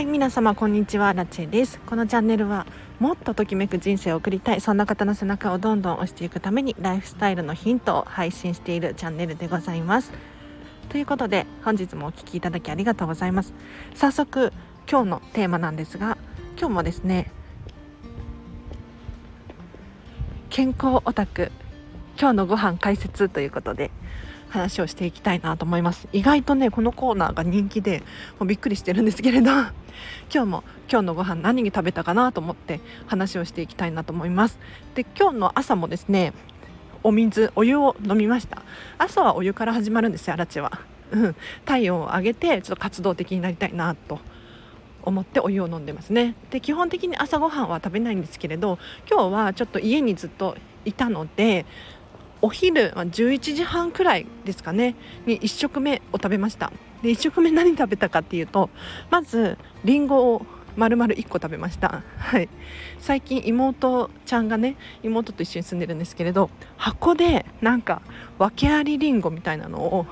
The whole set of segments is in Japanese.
はい皆様こんにちはラチェです。このチャンネルはもっとときめく人生を送りたいそんな方の背中をどんどん押していくためにライフスタイルのヒントを配信しているチャンネルでございます。ということで本日もお聴きいただきありがとうございます。早速今日のテーマなんですが今日もですね健康オタク今日のご飯解説ということで話をしていきたいなと思います。意外とねこのコーナーが人気でもうびっくりしてるんですけれど。今日も今日のご飯何に食べたかなと思って話をしていきたいなと思います。で今日の朝もですねお水お湯を飲みました。朝はお湯から始まるんですよアラチは、うん、体温を上げてちょっと活動的になりたいなと。思ってお湯を飲んでますね。で基本的に朝ごはんは食べないんですけれど今日はちょっと家にずっといたのでお昼11時半くらいですかねに1食目を食べました。で1食目何食べたかっていうとまずりんごを丸々1個食べました、はい、最近妹ちゃんがね妹と一緒に住んでるんですけれど箱でなんか訳ありりんごみたいなのを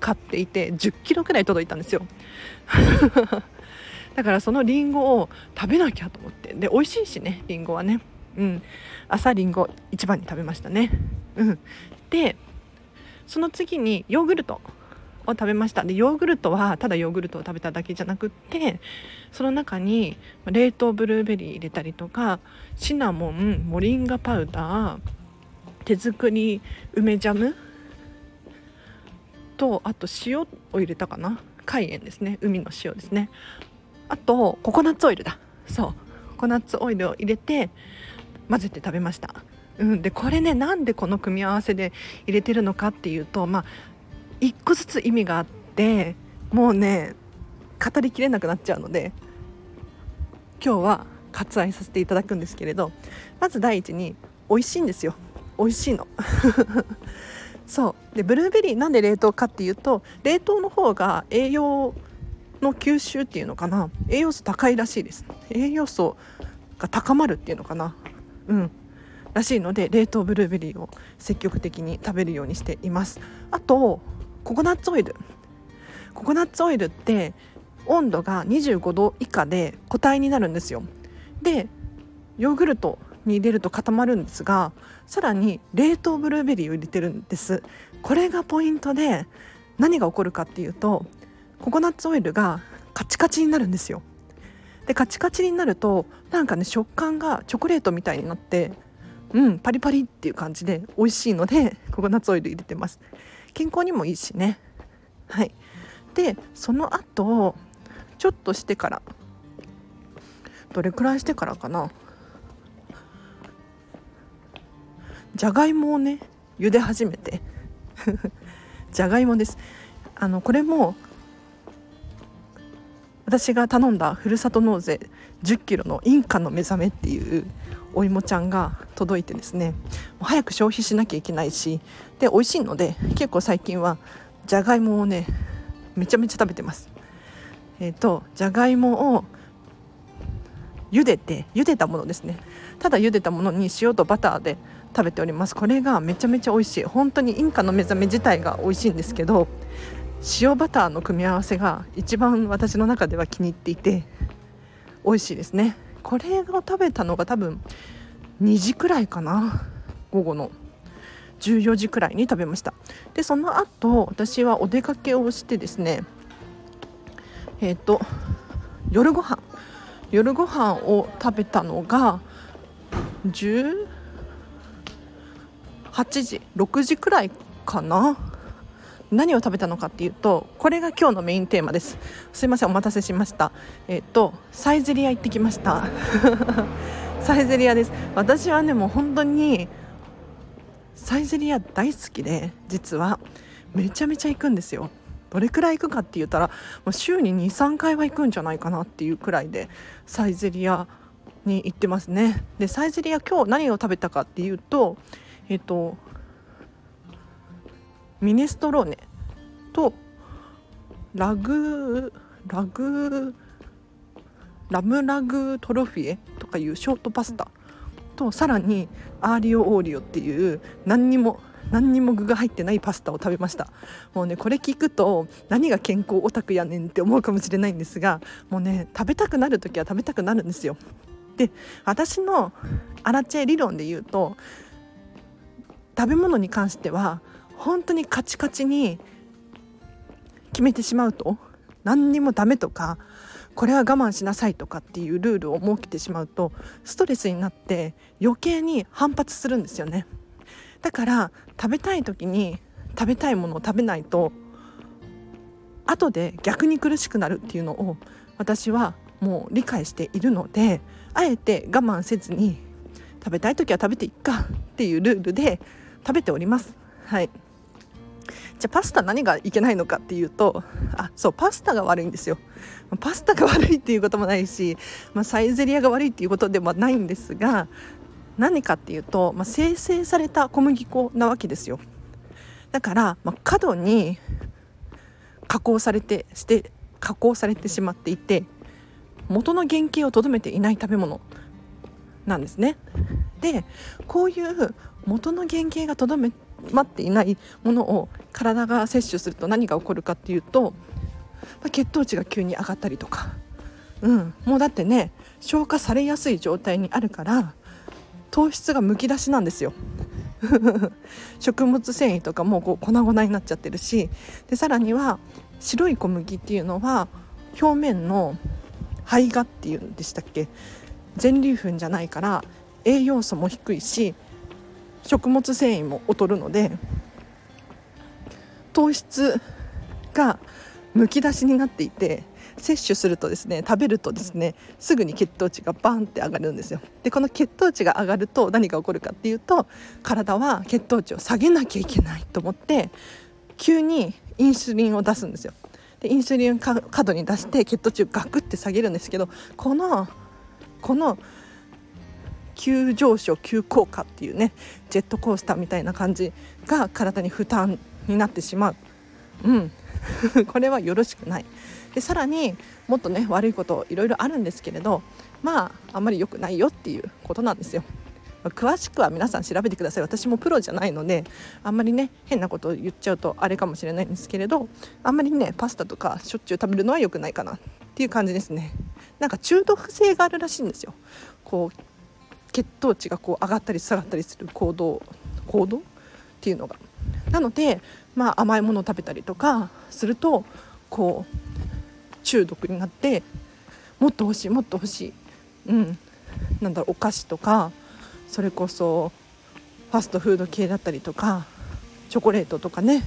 買っていて1 0キロくらい届いたんですよ。だからそのりんごを食べなきゃと思って。で美味しいしねりんごはね。うん。朝りんご一番に食べましたね。うん、でその次にヨーグルトを食べました。でヨーグルトはただヨーグルトを食べただけじゃなくってその中に冷凍ブルーベリー入れたりとかシナモンモリンガパウダー手作り梅ジャムとあと塩を入れたかな。海塩ですね。海の塩ですね。あとココナッツオイルだ。そう。ココナッツオイルを入れて混ぜて食べました。うん、でこれねなんでこの組み合わせで入れてるのかっていうとまあ1個ずつ意味があってもうね語りきれなくなっちゃうので今日は割愛させていただくんですけれどまず第一に美味しいんですよ。美味しいの。そう。でブルーベリーなんで冷凍かっていうと冷凍の方が栄養の吸収っていうのかな。栄養素高いらしいです。栄養素が高まるっていうのかな。うん。らしいので冷凍ブルーベリーを積極的に食べるようにしています。あとココナッツオイル。ココナッツオイルって温度が25度以下で固体になるんですよ。でヨーグルトに入れると固まるんですがさらに冷凍ブルーベリーを入れてるんです。これがポイントで何が起こるかっていうとココナッツオイルがカチカチになるんですよ。でカチカチになるとなんかね食感がチョコレートみたいになってうんパリパリっていう感じで美味しいので ココナッツオイル入れてます。健康にもいいしね。はい。でその後ちょっとしてからどれくらいしてからかな。じゃがいもをね茹で始めて。じゃがいもです。あのこれも私が頼んだふるさと納税1 0キロのインカの目覚めっていうお芋ちゃんが届いてですね早く消費しなきゃいけないしで美味しいので結構最近はじゃがいもをねめちゃめちゃ食べてます。えっ、ー、とじゃがいもを茹でて茹でたものですね。ただ茹でたものに塩とバターで食べております。これがめちゃめちゃ美味しい。本当にインカの目覚め自体が美味しいんですけど塩バターの組み合わせが一番私の中では気に入っていて美味しいですね。これを食べたのが多分2時くらいかな。午後の14時くらいに食べました。でその後私はお出かけをしてですねえっ、ー、と夜ご飯。夜ご飯を食べたのが18時6時くらいかな。何を食べたのかっていうとこれが今日のメインテーマです。すいませんお待たせしました。えっ、とサイゼリア行ってきました。サイゼリアです。私はねもう本当にサイゼリア大好きで実は。めちゃめちゃ行くんですよ。どれくらい行くかって言ったらもう週に23回は行くんじゃないかなっていうくらいでサイゼリアに行ってますね。でサイゼリア今日何を食べたかっていうとえっ、とミネストローネとラグラグラムラグトロフィエとかいうショートパスタとさらにアーリオオーリオっていう何にも何にも具が入ってないパスタを食べました。もうねこれ聞くと何が健康オタクやねんって思うかもしれないんですがもうね食べたくなる時は食べたくなるんですよ。で私のアラチェ理論で言うと食べ物に関しては本当にカチカチに決めてしまうと何にもダメとかこれは我慢しなさいとかっていうルールを設けてしまうとストレスになって余計に反発するんですよね。だから食べたい時に食べたいものを食べないと後で逆に苦しくなるっていうのを私はもう理解しているのであえて我慢せずに食べたい時は食べていっかっていうルールで食べております。はい。じゃあパスタ何がいけないのかっていうとあそうパスタが悪いんですよ。パスタが悪いっていうこともないし、まあ、サイゼリアが悪いっていうことでもないんですが何かっていうと、まあ、生成された小麦粉なわけですよ。だから、まあ、過度に加工されてして加工されてしまっていて元の原型をとどめていない食べ物なんですね。でこういう元の原型がとどめまっていないものを体が摂取すると何が起こるかっていうと、まあ、血糖値が急に上がったりとか、うん、もうだってね消化されやすい状態にあるから糖質がむき出しなんですよ。食物繊維とかもこう粉々になっちゃってるしでさらには白い小麦っていうのは表面の胚芽っていうんでしたっけ？全粒粉じゃないから栄養素も低いし食物繊維も劣るので糖質がむき出しになっていて摂取するとですね食べるとですねすぐに血糖値がバンって上がるんですよ。でこの血糖値が上がると何が起こるかっていうと体は血糖値を下げなきゃいけないと思って急にインスリンを出すんですよ。でインスリンを過度に出して血糖値をガクって下げるんですけどこのこの急上昇急降下っていうねジェットコースターみたいな感じが体に負担になってしまう、うん、これはよろしくない。でさらにもっとね悪いこといろいろあるんですけれどまああんまり良くないよっていうことなんですよ。詳しくは皆さん調べてください。私もプロじゃないのであんまりね変なことを言っちゃうとあれかもしれないんですけれどあんまりねパスタとかしょっちゅう食べるのは良くないかなっていう感じですね。なんか中毒性があるらしいんですよ。こう血糖値がこう上がったり下がったりする行動行動っていうのが。なので、まあ、甘いものを食べたりとかするとこう中毒になってもっと欲しいもっと欲しい、うん、なんだろうお菓子とかそれこそファストフード系だったりとかチョコレートとかね。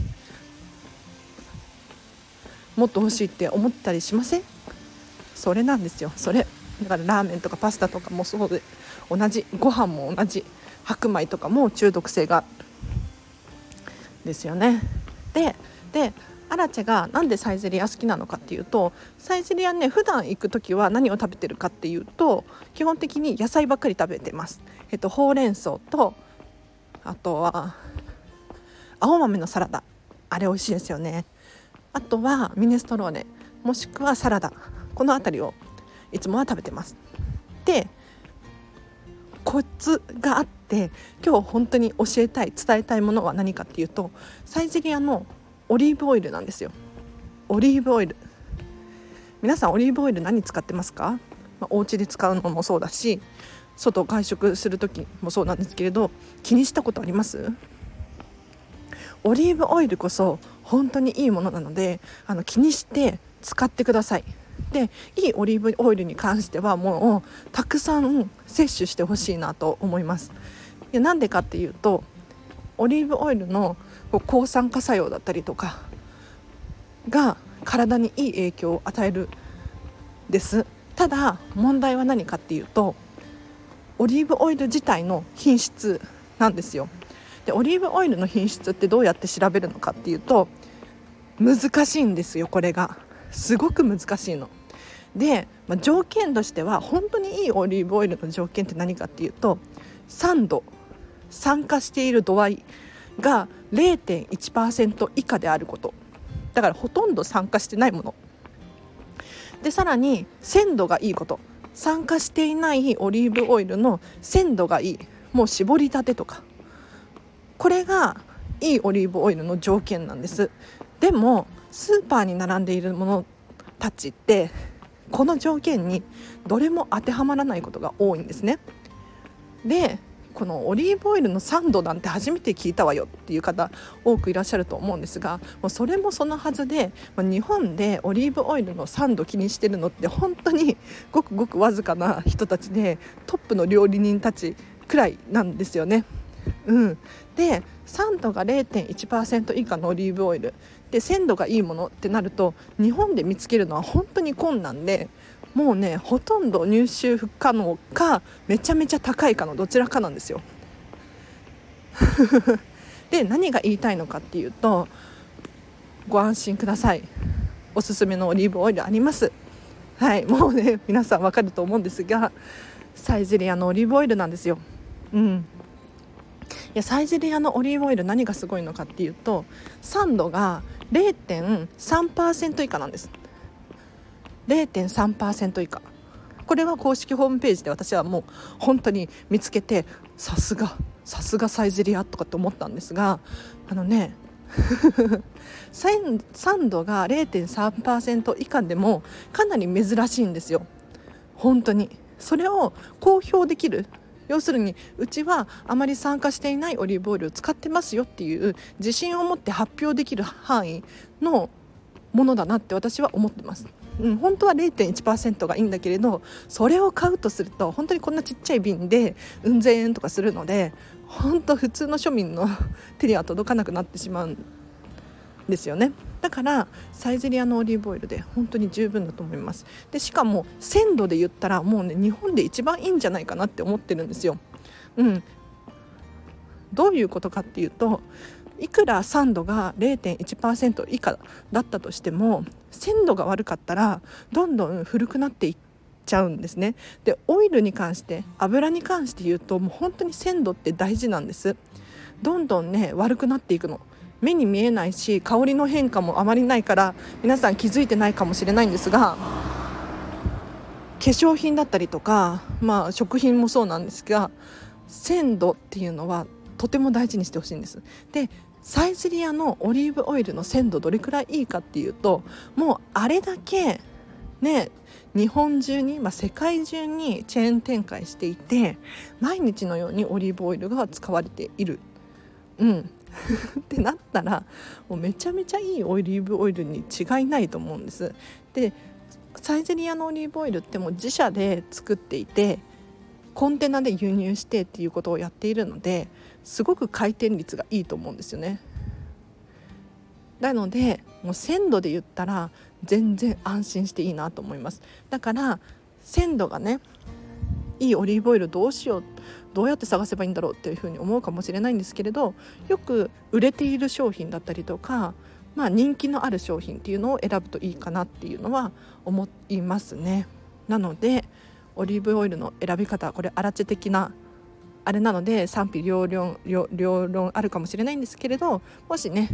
もっと欲しいって思ったりしません？それなんですよ。それ。だからラーメンとかパスタとかもそうで。同じご飯も同じ白米とかも中毒性がですよねででアラチェがなんでサイゼリア好きなのかっていうとサイゼリアね普段行く時は何を食べてるかっていうと基本的に野菜ばっかり食べてます。えっとほうれん草とあとは青豆のサラダあれ美味しいですよね。あとはミネストローネもしくはサラダこの辺りをいつもは食べてます。でコツがあって今日本当に教えたい伝えたいものは何かっていうとサイゼリアのオリーブオイルなんですよ。オリーブオイル。皆さんオリーブオイル何使ってますか、まあ、お家で使うのもそうだし外外食する時もそうなんですけれど気にしたことあります？オリーブオイルこそ本当にいいものなのであの気にして使ってください。でいいオリーブオイルに関してはもうたくさん摂取してほしいなと思います。でなんでかっていうとオリーブオイルの抗酸化作用だったりとかが体にいい影響を与えるです。ただ問題は何かっていうとオリーブオイル自体の品質なんですよ。でオリーブオイルの品質ってどうやって調べるのかっていうと難しいんですよこれが。すごく難しいの。で、まあ、条件としては本当にいいオリーブオイルの条件って何かっていうと酸度酸化している度合いが0.1%以下であること。だからほとんど酸化してないもの。でさらに鮮度がいいこと。酸化していないオリーブオイルの鮮度がいい。もう絞りたてとか。これがいいオリーブオイルの条件なんです。でもスーパーに並んでいるものたちってこの条件にどれも当てはまらないことが多いんですね。でこのオリーブオイルのサンドなんて初めて聞いたわよっていう方多くいらっしゃると思うんですがもうそれもそのはずで、ま日本でオリーブオイルのサンド気にしてるのって本当にごくごくわずかな人たちでトップの料理人たちくらいなんですよね。うん、で酸度が0.1%以下のオリーブオイル。で鮮度がいいものってなると日本で見つけるのは本当に困難でもうねほとんど入手不可能かめちゃめちゃ高いかのどちらかなんですよ。で何が言いたいのかっていうとご安心ください。おすすめのオリーブオイルあります。はいもうね皆さんわかると思うんですがサイゼリアのオリーブオイルなんですよ。うん。いやサイゼリアのオリーブオイル何がすごいのかっていうと酸度が0.3%以下なんです。0.3%以下。これは公式ホームページで私はもう本当に見つけてさすがさすがサイゼリアとかって思ったんですがあのね 酸度が0.3%以下でもかなり珍しいんですよ。本当に。それを公表できる要するにうちはあまり酸化していないオリーブオイルを使ってますよっていう自信を持って発表できる範囲のものだなって私は思ってます。うん、本当は0.1%がいいんだけれどそれを買うとすると本当にこんなちっちゃい瓶でうん千円とかするので本当普通の庶民の手には届かなくなってしまうんですよねだからサイゼリアのオリーブオイルで本当に十分だと思います。でしかも鮮度で言ったらもうね日本で一番いいんじゃないかなって思ってるんですよ。うん。どういうことかっていうといくら酸度が0.1%以下だったとしても鮮度が悪かったらどんどん古くなっていっちゃうんですね。でオイルに関して油に関して言うともう本当に鮮度って大事なんです。どんどんね悪くなっていくの。目に見えないし香りの変化もあまりないから皆さん気づいてないかもしれないんですが化粧品だったりとか、まあ、食品もそうなんですが鮮度っていうのはとても大事にしてほしいんですでサイゼリアのオリーブオイルの鮮度どれくらいいいかっていうともうあれだけね日本中に、まあ、世界中にチェーン展開していて毎日のようにオリーブオイルが使われている。うん ってなったらもうめちゃめちゃいいオリーブオイルに違いないと思うんです。でサイゼリアのオリーブオイルってもう自社で作っていてコンテナで輸入してっていうことをやっているのですごく回転率がいいと思うんですよね。なのでもう鮮度で言ったら全然安心していいなと思いますだから鮮度がねいいオリーブオイルどうしようどうやって探せばいいんだろうっていうふうに思うかもしれないんですけれどよく売れている商品だったりとか、まあ、人気のある商品っていうのを選ぶといいかなっていうのは思いますね。なのでオリーブオイルの選び方これアラチェ的なあれなので賛否両論両論あるかもしれないんですけれどもしね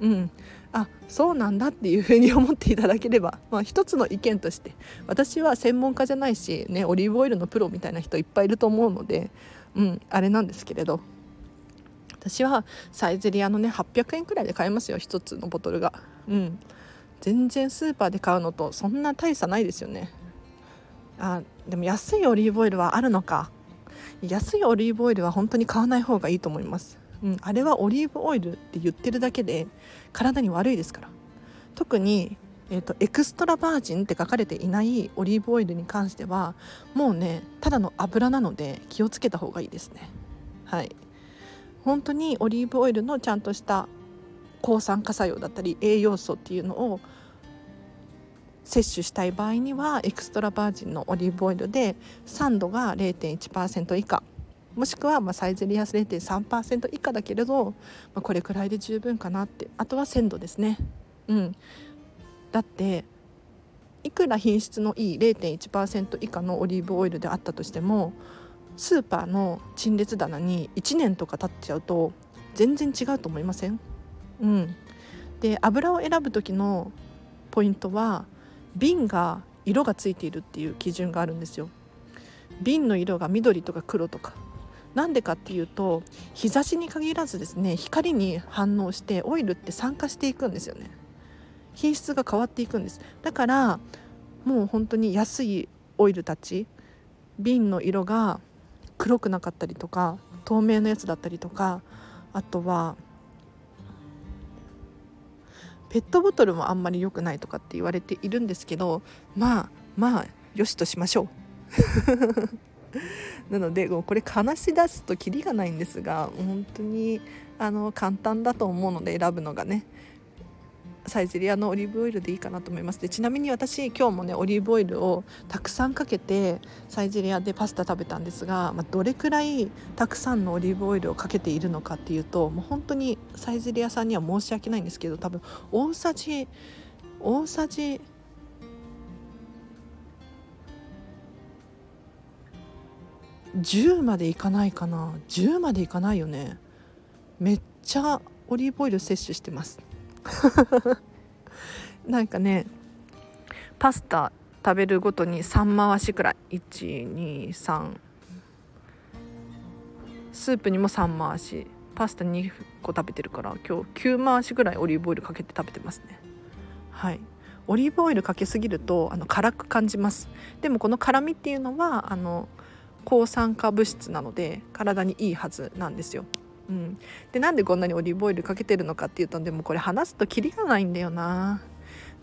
うん。あそうなんだっていうふうに思っていただければ、まあ、一つの意見として私は専門家じゃないし、ね、オリーブオイルのプロみたいな人いっぱいいると思うので、うん、あれなんですけれど私はサイゼリアのね800円くらいで買えますよ1つのボトルが。うん。全然スーパーで買うのとそんな大差ないですよね。あでも安いオリーブオイルはあるのか。安いオリーブオイルは本当に買わない方がいいと思います、うん、あれはオリーブオイルって言ってるだけで体に悪いですから。特に、えーと、エクストラバージンって書かれていないオリーブオイルに関してはもうねただの油なので気をつけた方がいいですね。はい。本当にオリーブオイルのちゃんとした抗酸化作用だったり栄養素っていうのを摂取したい場合にはエクストラバージンのオリーブオイルで酸度が0.1%以下。もしくはまサイゼリアス0.3%以下だけれど、まあ、これくらいで十分かなって。あとは鮮度ですね。うん。だっていくら品質のいい0.1%以下のオリーブオイルであったとしてもスーパーの陳列棚に1年とか経っちゃうと全然違うと思いません？うん。で油を選ぶ時のポイントは瓶が色がついているっていう基準があるんですよ。瓶の色が緑とか黒とか。なんでかっていうと日差しに限らずですね光に反応してオイルって酸化していくんですよね。品質が変わっていくんです。だからもう本当に安いオイルたち瓶の色が黒くなかったりとか透明なやつだったりとかあとはペットボトルもあんまり良くないとかって言われているんですけどまあまあよしとしましょう。なのでこれ話し出すとキリがないんですが本当にあの簡単だと思うので選ぶのがね。サイゼリアのオリーブオイルでいいかなと思います。でちなみに私今日もねオリーブオイルをたくさんかけてサイゼリアでパスタ食べたんですが、まあ、どれくらいたくさんのオリーブオイルをかけているのかっていうともう本当にサイゼリアさんには申し訳ないんですけど多分大さじ大さじ10までいかないかな。10までいかないよね。めっちゃオリーブオイル摂取してます。なんかねパスタ食べるごとに3回しくらい。123スープにも3回し。パスタ2個食べてるから今日9回しぐらいオリーブオイルかけて食べてますね。はい。オリーブオイルかけすぎるとあの辛く感じます。でもこの辛みっていうのはあの抗酸化物質なので体にいいはずなんですよ。うん、でなんでこんなにオリーブオイルかけてるのかっていうとでもこれ話すとキリがないんだよな。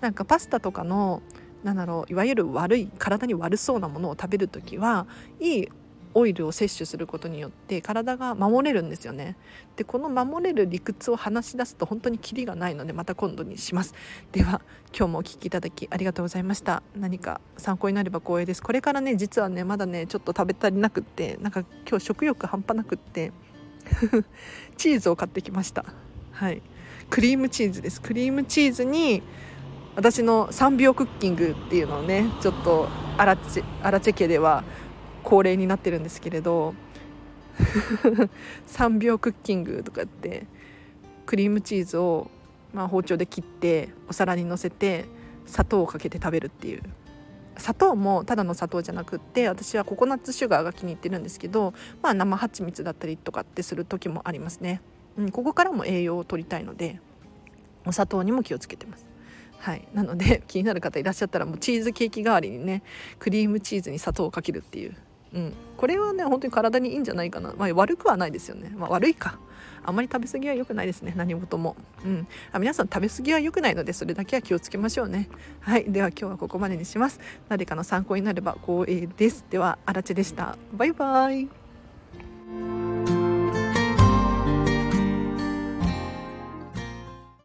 なんかパスタとかのなんだろういわゆる悪い体に悪そうなものを食べる時はいいオイルを摂取することによって体が守れるんですよね。でこの守れる理屈を話し出すと本当にキリがないのでまた今度にします。では今日もお聴きいただきありがとうございました。何か参考になれば光栄です。これからね実はねまだねちょっと食べ足りなくってなんか今日食欲半端なくって チーズを買ってきました。はい。クリームチーズです。クリームチーズに私の3秒クッキングっていうのをねちょっとアラチアラチェ家では恒例になってるんですけれど 3秒クッキングとかってクリームチーズを、まあ、包丁で切ってお皿にのせて砂糖をかけて食べるっていう。砂糖もただの砂糖じゃなくって私はココナッツシュガーが気に入ってるんですけど、まあ、生蜂蜜だったりとかってする時もありますね、うん、ここからも栄養を取りたいのでお砂糖にも気をつけてます。はい、なので気になる方いらっしゃったらもうチーズケーキ代わりにねクリームチーズに砂糖をかけるっていう、うん、これはね本当に体にいいんじゃないかな、まあ、悪くはないですよね、まあ、悪いか。あんまり食べ過ぎは良くないですね。何事も、うん、あ皆さん食べ過ぎは良くないのでそれだけは気をつけましょうね。はい。では今日はここまでにします。誰かの参考になれば光栄です。ではあらでした。バイバイ。